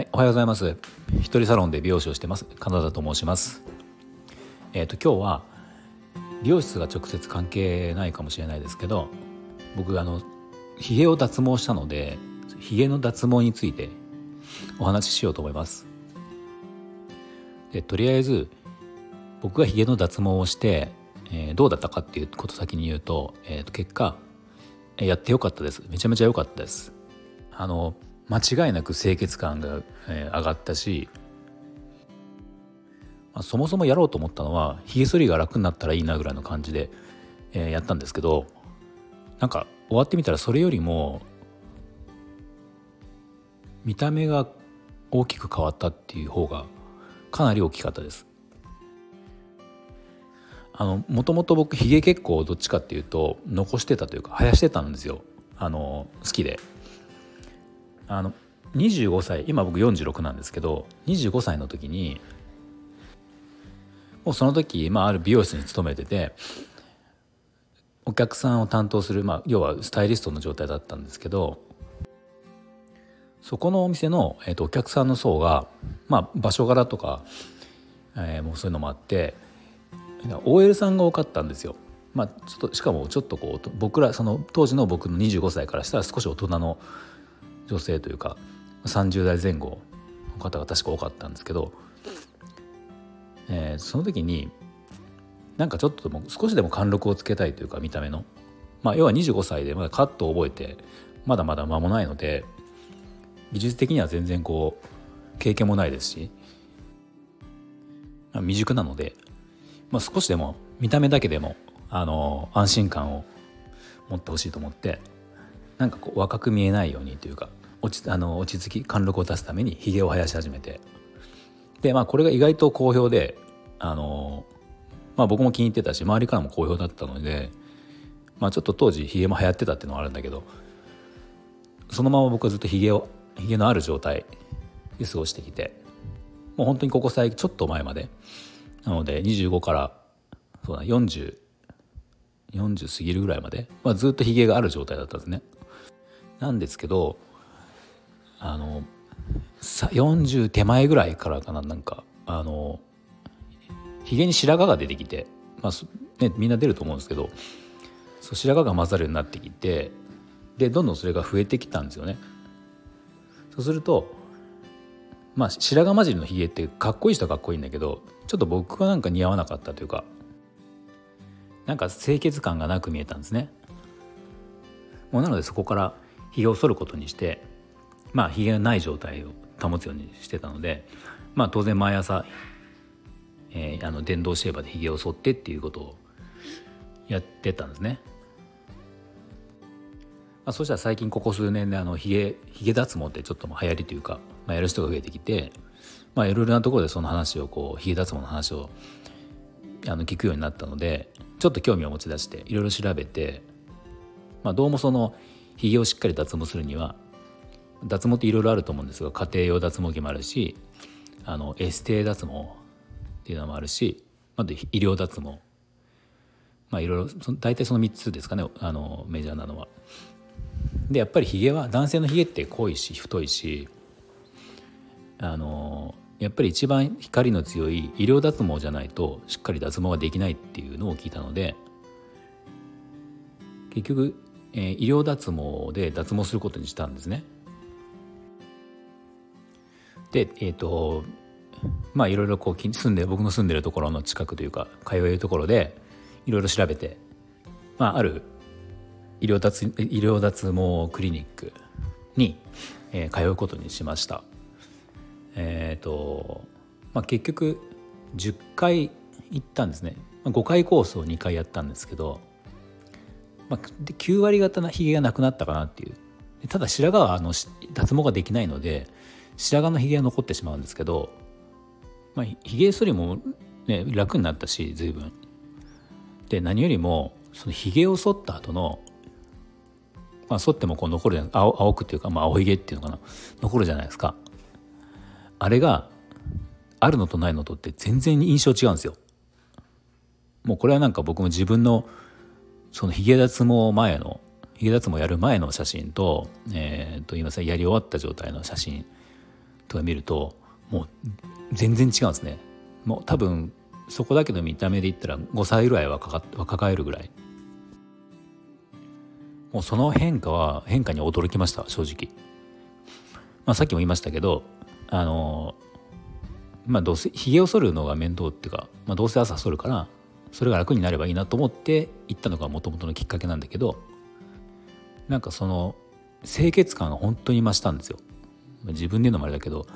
はい、おはようございます。一人サロンで美容師をしてます。カナダと申します。えっ、ー、と今日は美容室が直接関係ないかもしれないですけど、僕あの髭を脱毛したので、髭の脱毛についてお話ししようと思います。でとりあえず僕が髭の脱毛をして、えー、どうだったかっていうこと先に言うと,、えー、と結果やってよかったですめちゃめちゃ良かったですあの間違いなく清潔感が、えー、上がったし、まあ、そもそもやろうと思ったのはひげ剃りが楽になったらいいなぐらいの感じで、えー、やったんですけどなんか終わってみたらそれよりも見た目が大きく変わったっていう方がかなり大きかったです。あのもともと僕ひげ結構どっちかっていうと残してたというか生やしてたんですよあの好きであの25歳今僕46なんですけど25歳の時にもうその時、まあ、ある美容室に勤めててお客さんを担当する、まあ、要はスタイリストの状態だったんですけどそこのお店の、えーと、お客さんの層が、まあ、場所柄とか、えー、もうそういうのもあって OL さんが多かったんですよ。まあ、ちょっとしかもちょっとこう僕らその当時の僕の25歳からしたら少し大人の女性というか30代前後の方が確か多かったんですけど、えー、その時になんかちょっとでも少しでも貫禄をつけたいというか見た目の、まあ、要は25歳でまだカットを覚えてまだまだ間もないので技術的には全然こう経験もないですし、まあ、未熟なので、まあ、少しでも見た目だけでもあの安心感を持ってほしいと思ってなんかこう若く見えないようにというか落ちあの落ち着き貫禄を出すためにひげを生やし始めてでまあこれが意外と好評であのまあ僕も気に入ってたし周りからも好評だったのでまあちょっと当時ひげも流行ってたっていうのはあるんだけどそのまま僕はずっとひげをひげのある状態で過ごしてきてもう本当にここ最近ちょっと前までなので25からそうだ4040過ぎるぐらいまで、まあ、ずっとひげがある状態だったんですね。なんですけどあの40手前ぐらいからかななんかあのひげに白髪が出てきて、まあね、みんな出ると思うんですけどそう白髪が混ざるようになってきてでどんどんそれが増えてきたんですよね。そうするとまあ白髪混じりのひげってかっこいい人はかっこいいんだけどちょっと僕はなんか似合わなかったというかなんか清潔感がなく見えたんですね。もうなのでそこからひげを剃ることにしてまあひげがない状態を保つようにしてたのでまあ当然毎朝、えー、あの電動シェーバーでひげを剃ってっていうことをやってたんですね。まあ、そしたら最近ここ数年であのひげひげ脱毛ってちょっと流行りというか、まあ、やる人が増えてきて、まあ、いろいろなところでその話をこうひげ脱毛の話をあの聞くようになったのでちょっと興味を持ち出していろいろ調べて、まあ、どうもそのひげをしっかり脱毛するには脱毛っていろいろあると思うんですが家庭用脱毛器もあるしあのエステ脱毛っていうのもあるしあと医療脱毛まあいろいろ大体その3つですかねあのメジャーなのは。でやっぱりひげは男性のひげって濃いし太いしあのやっぱり一番光の強い医療脱毛じゃないとしっかり脱毛ができないっていうのを聞いたので結局えー、医療脱毛で脱毛することにしたんですね。でえっ、ー、とまあいろいろこう住んで僕の住んでるところの近くというか通えるところでいろいろ調べて、まあ、ある医療脱医療脱毛クリニックに、えー、通うことにしました。えっ、ー、とまあ、結局10回行ったんですね5回コースを2回やったんですけどまあ、で9割方なひげがなくなったかなっていうただ白髪はあの脱毛ができないので白髪のひげが残ってしまうんですけど、まあ、ひげ剃りも、ね、楽になったし随分。で何よりもそのひげを剃った後のまあ剃ってもこう残るじゃない青青くっていうか、まあ、青ひげっていうのかな残るじゃないですか。あれがあるのとないのとって全然印象違うんですよ。もうこれはなんか僕も自分のそのヒゲ脱毛前のヒゲ脱毛やる前の写真と,、えー、と今さやり終わった状態の写真とか見るともう全然違うんですね。もう多分そこだけの見た目で言ったら5歳ぐらいはかか若返るぐらい。もうその変化は変化に驚きました正直、まあ、さっきも言いましたけどあのまあどうせひげを剃るのが面倒っていうか、まあ、どうせ朝剃るからそれが楽になればいいなと思って行ったのがもともとのきっかけなんだけどなんかその清潔感が本当に増したんですよ。自分で言うのもあれだけど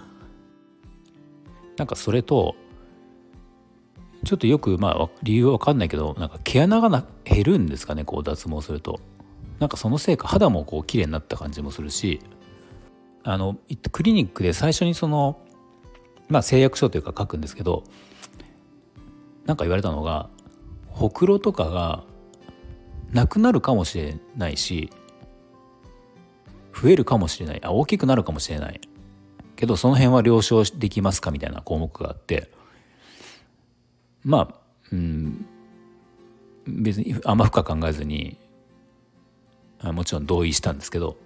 なんかそれとちょっとよくまあ理由は分かんないけどなんか毛穴が減るんですかねこう脱毛すると。なんかそのせいか肌もこう綺麗になった感じもするしあのクリニックで最初にそのまあ誓約書というか書くんですけどなんか言われたのがほくろとかがなくなるかもしれないし増えるかもしれない。あ大きくなるかもしれない。けどその辺は了承できますかみたいな項目があって。まあうん。別にあんま深く考えずにもちろん同意したんですけど。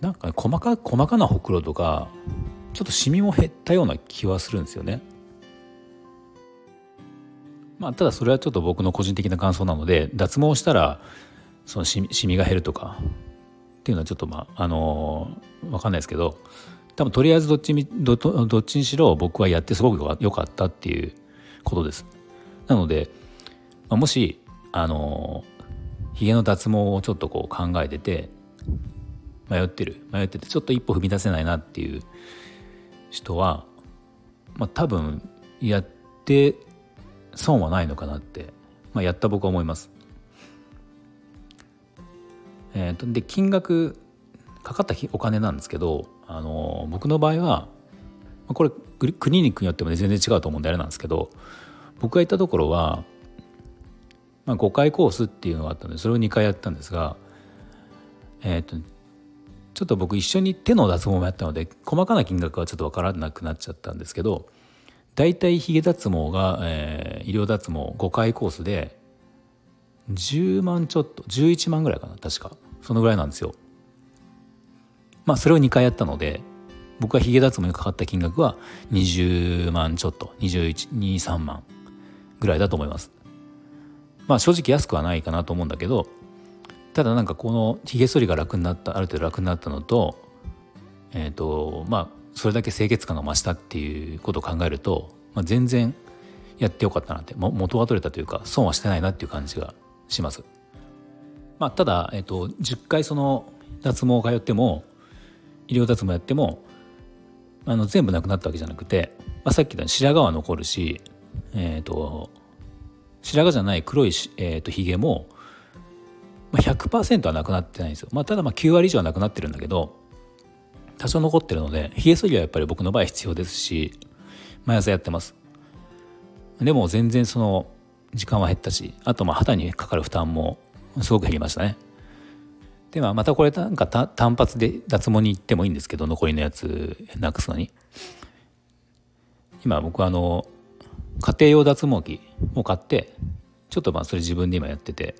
なんか細か細かなほくろとかちょっとシミも減ったような気はするんですよね。まあ、ただそれはちょっと僕の個人的な感想なので脱毛したらそのシミが減るとか。っていうのはちょっとまああのー、分かんないですけど多分とりあえずどっちどどっちにしろ僕はやってすごく良かったっていうことです。なので、まあ、もしあのひげの脱毛をちょっとこう考えてて迷ってる迷っててちょっと一歩踏み出せないなっていう人は、まあ、多分やって損はないのかなって、まあ、やった僕は思います。えーと、で金額かかったお金なんですけど、あの僕の場合はこれクリニックによっても、ね、全然違うと思うんであれなんですけど僕が行ったところは、まあ、5回コースっていうのがあったのでそれを2回やったんですが、えーとちょっと僕一緒に手の脱毛もやったので細かな金額はちょっと分からなくなっちゃったんですけど大体ヒゲ脱毛が、えー、医療脱毛5回コースで10万ちょっと11万ぐらいかな確か。そのぐらいなんですよまあそれを2回やったので僕はヒゲ脱毛にかかった金額は20万ちょっと2123万ぐらいだと思いますまあ正直安くはないかなと思うんだけどただなんかこのひげ剃りが楽になったある程度楽になったのとえっ、ー、とまあそれだけ清潔感が増したっていうことを考えると、まあ、全然やってよかったなって元は取れたというか損はしてないなっていう感じがします。まあ、ただ、えーと、10回その脱毛を通っても医療脱毛やってもあの全部なくなったわけじゃなくて、まあ、さっき言った白髪は残るし、えーと、白髪じゃない黒いひ、えーと、げもまあ、100%はなくなってないんですよ、まあ、ただまあ9割以上はなくなってるんだけど多少残ってるのでひげ剃りはやっぱり僕の場合必要ですし毎朝やってます。でも全然その時間は減ったしあとまあ肌にかかる負担もすごく減りましたね。ではまたこれなんか単発で脱毛に行ってもいいんですけど残りのやつなくすのに。今僕あの家庭用脱毛器を買ってちょっとまあそれ自分で今やってて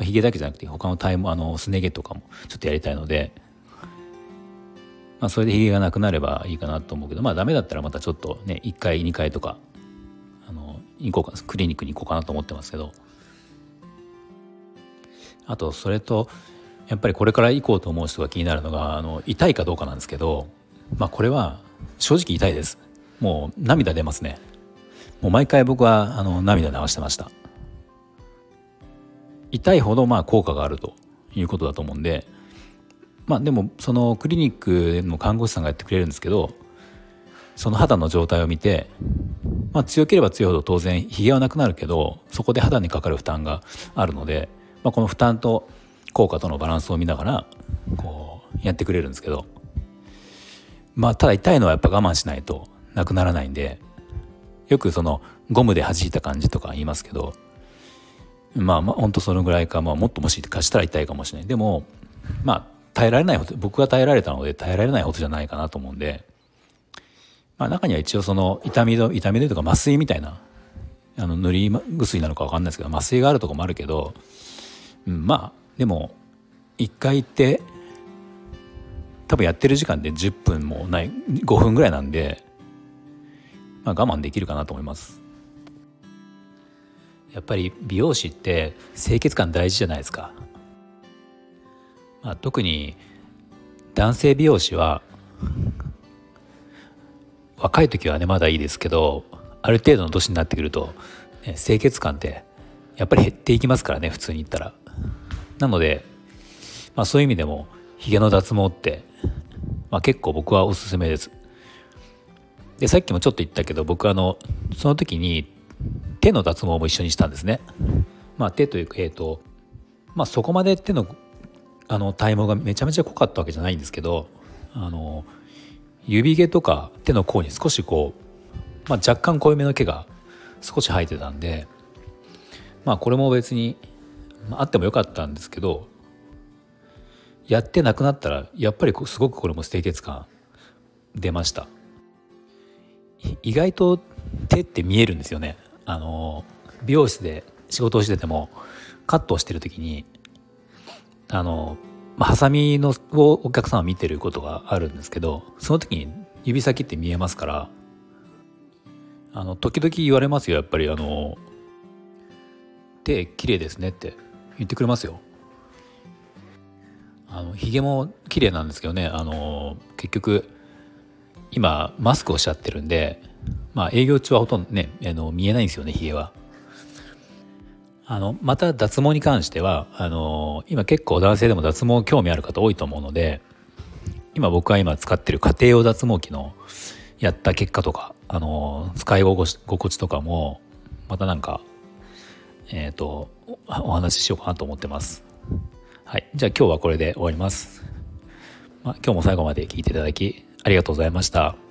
ヒゲだけじゃなくて他の体毛あのすね毛とかもちょっとやりたいので、まあ、それでヒゲがなくなればいいかなと思うけどまあダメだったらまたちょっとね1回2回とかあの行こうかクリニックに行こうかなと思ってますけどあとそれとやっぱりこれから行こうと思う人が気になるのがあの痛いかどうかなんですけどまあこれは正直痛いです。もう涙出ますね。もう毎回僕はあの涙流してました。痛いほどまあ効果があるということだと思うんでまあでもそのクリニックの看護師さんがやってくれるんですけどその肌の状態を見て、まあ、強ければ強いほど当然ひげはなくなるけどそこで肌にかかる負担があるので、まあ、この負担と効果とのバランスを見ながらこうやってくれるんですけど。まあただ痛いのはやっぱ我慢しないとなくならないんでよくそのゴムで弾いた感じとか言いますけどまあまあ本当そのぐらいか、まあ、もっともしかしたら痛いかもしれない。でもまあ耐えられないほど僕が耐えられたので耐えられないほどじゃないかなと思うんで、まあ、中には一応その痛みの痛みとか麻酔みたいなあの塗り薬なのか分かんないですけど麻酔があるとこもあるけど、うん、まあでも一回行って多分やってる時間で10分もない5分ぐらいなんで、まあ、我慢できるかなと思います。やっぱり美容師って清潔感大事じゃないですか、まあ、特に男性美容師は若い時はねまだいいですけどある程度の年になってくると、ね、清潔感ってやっぱり減っていきますからね普通に言ったら。なので、まあ、そういう意味でもひげの脱毛って、まあ、結構僕はおすすめです。でさっきもちょっと言ったけど僕あのその時に手の脱毛も一緒にしたんですね。まあ手というかえっ、ー、とまあそこまで手のあの体毛がめちゃめちゃ濃かったわけじゃないんですけどあの指毛とか手の甲に少しこう、まあ、若干濃いめの毛が少し生えてたんでまあこれも別に、まあ、あってもよかったんですけどやってなくなったらやっぱりすごくこれも清潔感出ました。意外と手って見えるんですよね。あの美容室で仕事をしててもカットをしてる時にあのハサミのをお客さんは見てることがあるんですけどその時に指先って見えますからあの時々言われますよやっぱりあの手綺麗ですねって。言ってくれますよあのひげも綺麗なんですけどねあの結局今マスクをしちゃってるんでまあ営業中はほとんどねあの見えないんですよねひげは。あのまた脱毛に関してはあの今結構男性でも脱毛興味ある方多いと思うので今僕が今使ってる家庭用脱毛器のやった結果とかあの使い心地とかもまたなんかえっ、ー、とお話ししようかなと思ってます。はい。じゃあ今日はこれで終わります。まあ、今日も最後まで聞いていただきありがとうございました。